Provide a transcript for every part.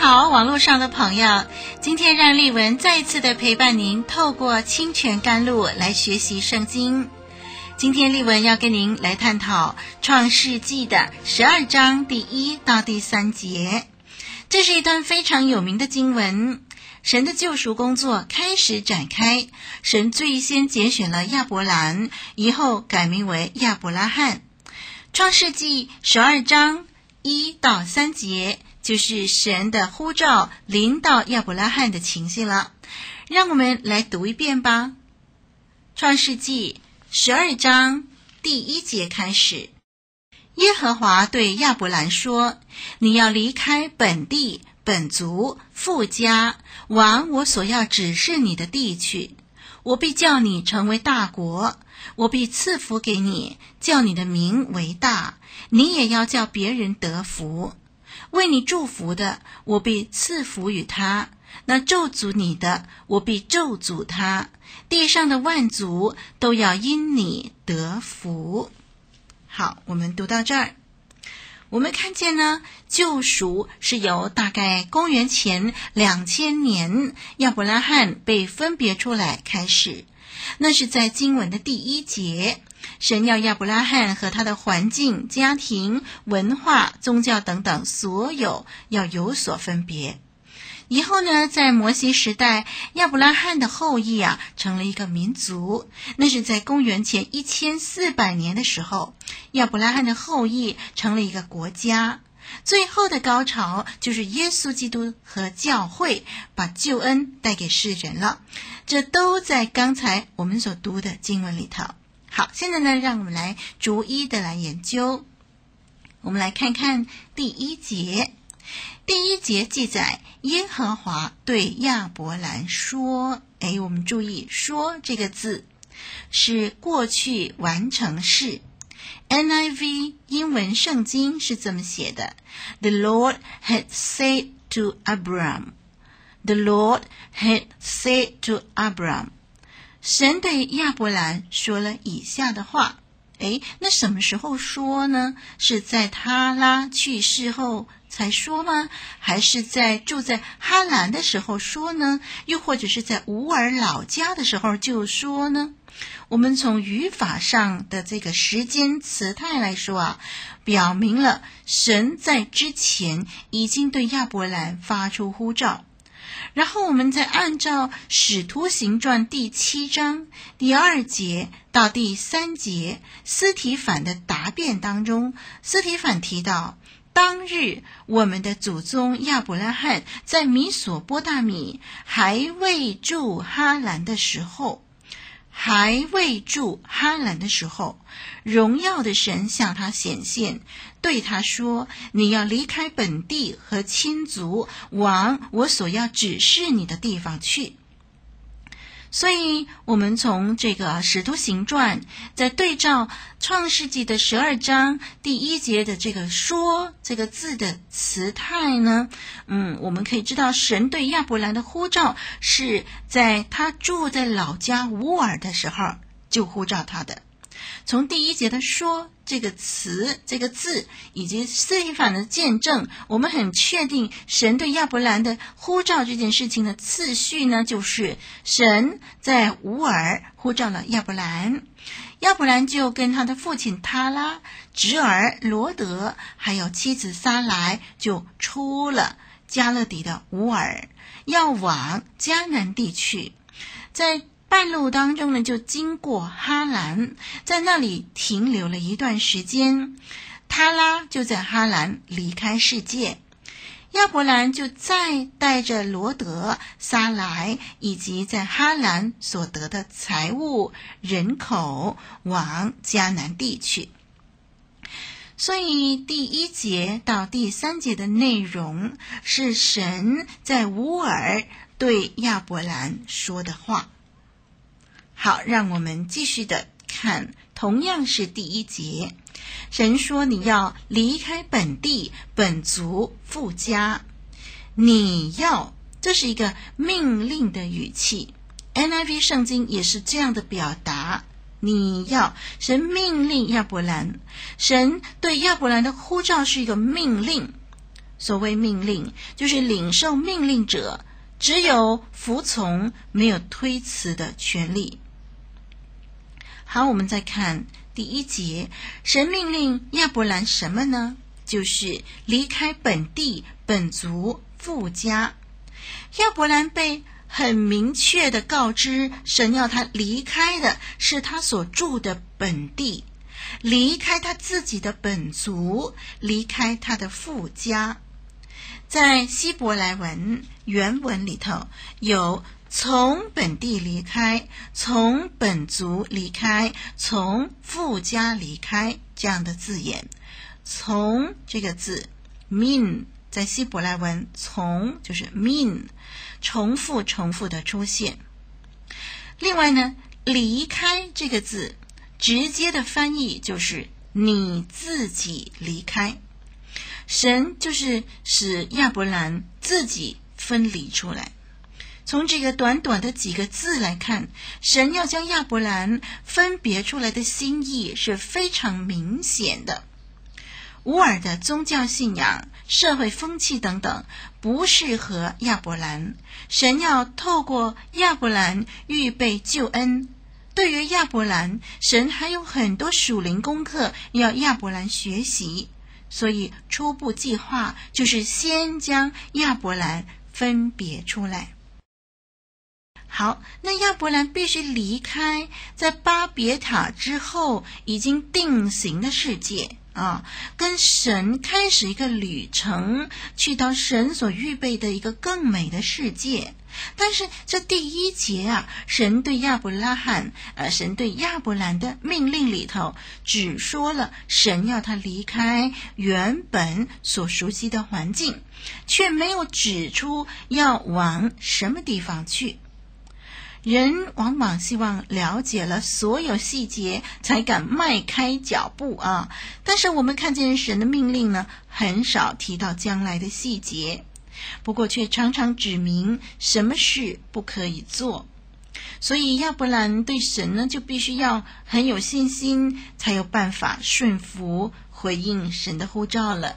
好，网络上的朋友，今天让丽文再一次的陪伴您，透过清泉甘露来学习圣经。今天丽文要跟您来探讨创世纪的十二章第一到第三节，这是一段非常有名的经文。神的救赎工作开始展开，神最先拣选了亚伯兰，以后改名为亚伯拉罕。创世纪十二章一到三节。就是神的呼召临到亚伯拉罕的情形了，让我们来读一遍吧。创世纪十二章第一节开始，耶和华对亚伯兰说：“你要离开本地、本族、父家，往我所要指示你的地去。我必叫你成为大国，我必赐福给你，叫你的名为大，你也要叫别人得福。”为你祝福的，我必赐福与他；那咒诅你的，我必咒诅他。地上的万族都要因你得福。好，我们读到这儿，我们看见呢，救赎是由大概公元前两千年亚伯拉罕被分别出来开始。那是在经文的第一节。神要亚伯拉罕和他的环境、家庭、文化、宗教等等，所有要有所分别。以后呢，在摩西时代，亚伯拉罕的后裔啊，成了一个民族。那是在公元前一千四百年的时候，亚伯拉罕的后裔成了一个国家。最后的高潮就是耶稣基督和教会把救恩带给世人了。这都在刚才我们所读的经文里头。好，现在呢，让我们来逐一的来研究。我们来看看第一节。第一节记载，耶和华对亚伯兰说：“哎，我们注意‘说’这个字是过去完成式。NIV 英文圣经是这么写的：‘The Lord had said to Abram. The Lord had said to Abram.’” 神对亚伯兰说了以下的话，诶，那什么时候说呢？是在他拉去世后才说吗？还是在住在哈兰的时候说呢？又或者是在乌尔老家的时候就说呢？我们从语法上的这个时间词态来说啊，表明了神在之前已经对亚伯兰发出呼召。然后我们再按照《使徒行传》第七章第二节到第三节，斯提反的答辩当中，斯提反提到，当日我们的祖宗亚伯拉罕在米索波大米还未住哈兰的时候。还未住哈兰的时候，荣耀的神向他显现，对他说：“你要离开本地和亲族，往我所要指示你的地方去。”所以，我们从这个《使徒行传》在对照《创世纪》的十二章第一节的这个“说”这个字的词态呢，嗯，我们可以知道，神对亚伯兰的呼召是在他住在老家乌尔的时候就呼召他的。从第一节的“说”这个词、这个字，以及司提反的见证，我们很确定神对亚伯兰的呼召这件事情的次序呢，就是神在乌尔呼召了亚伯兰，亚伯兰就跟他的父亲他拉、侄儿罗德，还有妻子撒莱，就出了加勒底的乌尔，要往迦南地去，在。半路当中呢，就经过哈兰，在那里停留了一段时间。他拉就在哈兰离开世界，亚伯兰就再带着罗德、撒莱以及在哈兰所得的财物、人口往迦南地去。所以第一节到第三节的内容是神在乌尔对亚伯兰说的话。好，让我们继续的看，同样是第一节，神说：“你要离开本地、本族、富家，你要。”这是一个命令的语气，NIV 圣经也是这样的表达。你要神命令亚伯兰，神对亚伯兰的呼召是一个命令。所谓命令，就是领受命令者只有服从，没有推辞的权利。好，我们再看第一节，神命令亚伯兰什么呢？就是离开本地、本族、父家。亚伯兰被很明确的告知，神要他离开的是他所住的本地，离开他自己的本族，离开他的父家。在希伯来文原文里头，有从本地离开、从本族离开、从富家离开这样的字眼。从这个字，min。在希伯来文，从就是 min，重复重复的出现。另外呢，离开这个字，直接的翻译就是你自己离开。神就是使亚伯兰自己分离出来。从这个短短的几个字来看，神要将亚伯兰分别出来的心意是非常明显的。乌尔的宗教信仰、社会风气等等，不适合亚伯兰。神要透过亚伯兰预备救恩。对于亚伯兰，神还有很多属灵功课要亚伯兰学习。所以初步计划就是先将亚伯兰分别出来。好，那亚伯兰必须离开在巴别塔之后已经定型的世界。啊，跟神开始一个旅程，去到神所预备的一个更美的世界。但是这第一节啊，神对亚伯拉罕，呃，神对亚伯兰的命令里头，只说了神要他离开原本所熟悉的环境，却没有指出要往什么地方去。人往往希望了解了所有细节，才敢迈开脚步啊！但是我们看见神的命令呢，很少提到将来的细节，不过却常常指明什么事不可以做。所以亚伯兰对神呢，就必须要很有信心，才有办法顺服回应神的呼召了。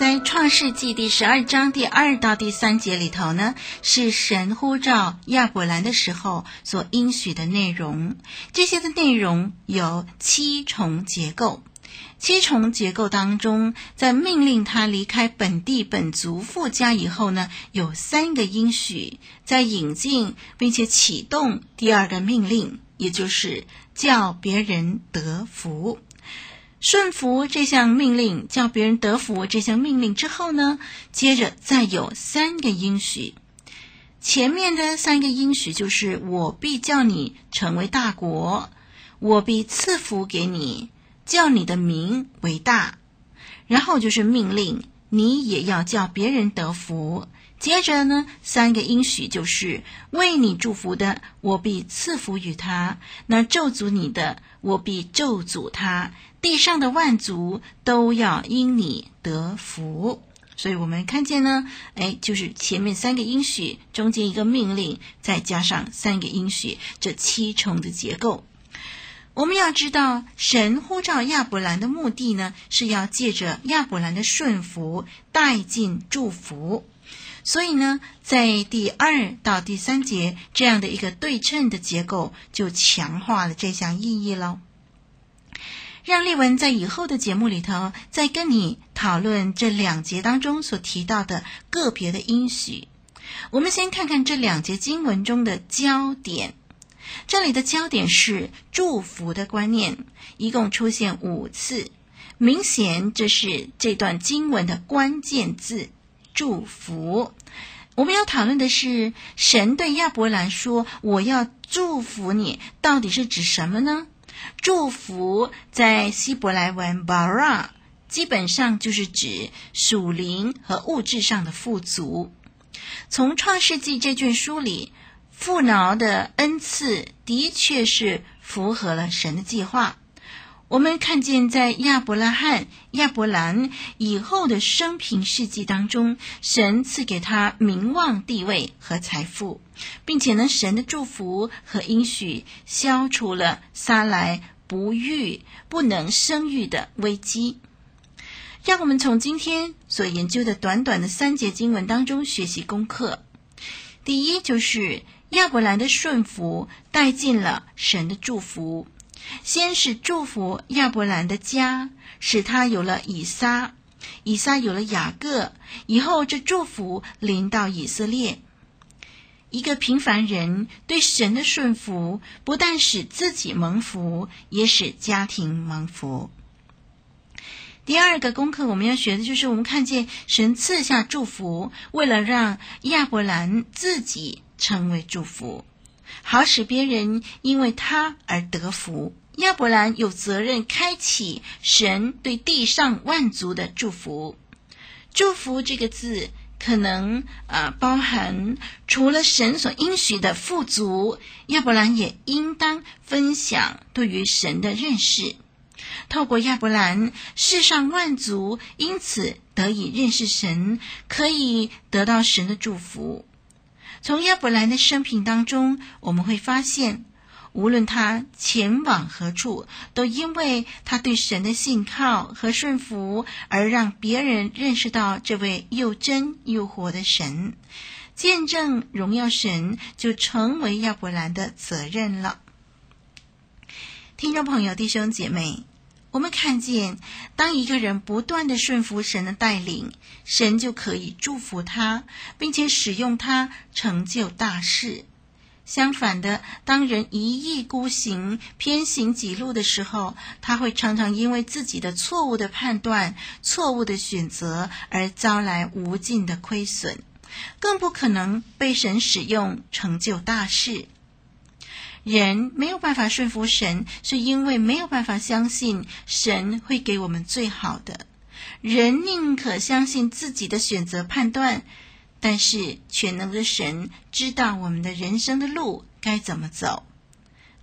在创世纪第十二章第二到第三节里头呢，是神呼召亚伯兰的时候所应许的内容。这些的内容有七重结构。七重结构当中，在命令他离开本地本族父家以后呢，有三个应许，在引进并且启动第二个命令，也就是叫别人得福。顺服这项命令，叫别人得福这项命令之后呢，接着再有三个应许。前面的三个应许就是：我必叫你成为大国，我必赐福给你，叫你的名为大。然后就是命令，你也要叫别人得福。接着呢，三个应许就是：为你祝福的，我必赐福于他；那咒诅你的，我必咒诅他。地上的万族都要因你得福。所以我们看见呢，哎，就是前面三个应许，中间一个命令，再加上三个应许，这七重的结构。我们要知道，神呼召亚伯兰的目的呢，是要借着亚伯兰的顺服带进祝福。所以呢，在第二到第三节这样的一个对称的结构，就强化了这项意义喽。让丽文在以后的节目里头，再跟你讨论这两节当中所提到的个别的应许。我们先看看这两节经文中的焦点。这里的焦点是祝福的观念，一共出现五次，明显这是这段经文的关键字“祝福”。我们要讨论的是，神对亚伯兰说：“我要祝福你”，到底是指什么呢？祝福在希伯来文 bara，基本上就是指属灵和物质上的富足。从创世纪这卷书里，富饶的恩赐的确是符合了神的计划。我们看见，在亚伯拉罕、亚伯兰以后的生平事迹当中，神赐给他名望、地位和财富，并且呢，神的祝福和应许消除了撒来不育、不能生育的危机。让我们从今天所研究的短短的三节经文当中学习功课。第一，就是亚伯兰的顺服带进了神的祝福。先是祝福亚伯兰的家，使他有了以撒，以撒有了雅各，以后这祝福临到以色列。一个平凡人对神的顺服，不但使自己蒙福，也使家庭蒙福。第二个功课我们要学的就是，我们看见神赐下祝福，为了让亚伯兰自己成为祝福，好使别人因为他而得福。亚伯兰有责任开启神对地上万族的祝福。祝福这个字可能啊、呃、包含除了神所应许的富足，亚伯兰也应当分享对于神的认识。透过亚伯兰，世上万族因此得以认识神，可以得到神的祝福。从亚伯兰的生平当中，我们会发现，无论他前往何处，都因为他对神的信靠和顺服，而让别人认识到这位又真又活的神。见证荣耀神，就成为亚伯兰的责任了。听众朋友、弟兄姐妹。我们看见，当一个人不断地顺服神的带领，神就可以祝福他，并且使用他成就大事。相反的，当人一意孤行、偏行己路的时候，他会常常因为自己的错误的判断、错误的选择而遭来无尽的亏损，更不可能被神使用成就大事。人没有办法顺服神，是因为没有办法相信神会给我们最好的。人宁可相信自己的选择判断，但是全能的神知道我们的人生的路该怎么走。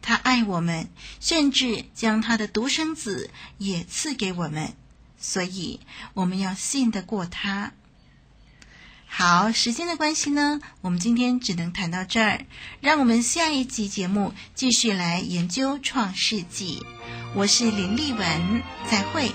他爱我们，甚至将他的独生子也赐给我们，所以我们要信得过他。好，时间的关系呢，我们今天只能谈到这儿。让我们下一集节目继续来研究创世纪。我是林丽文，再会。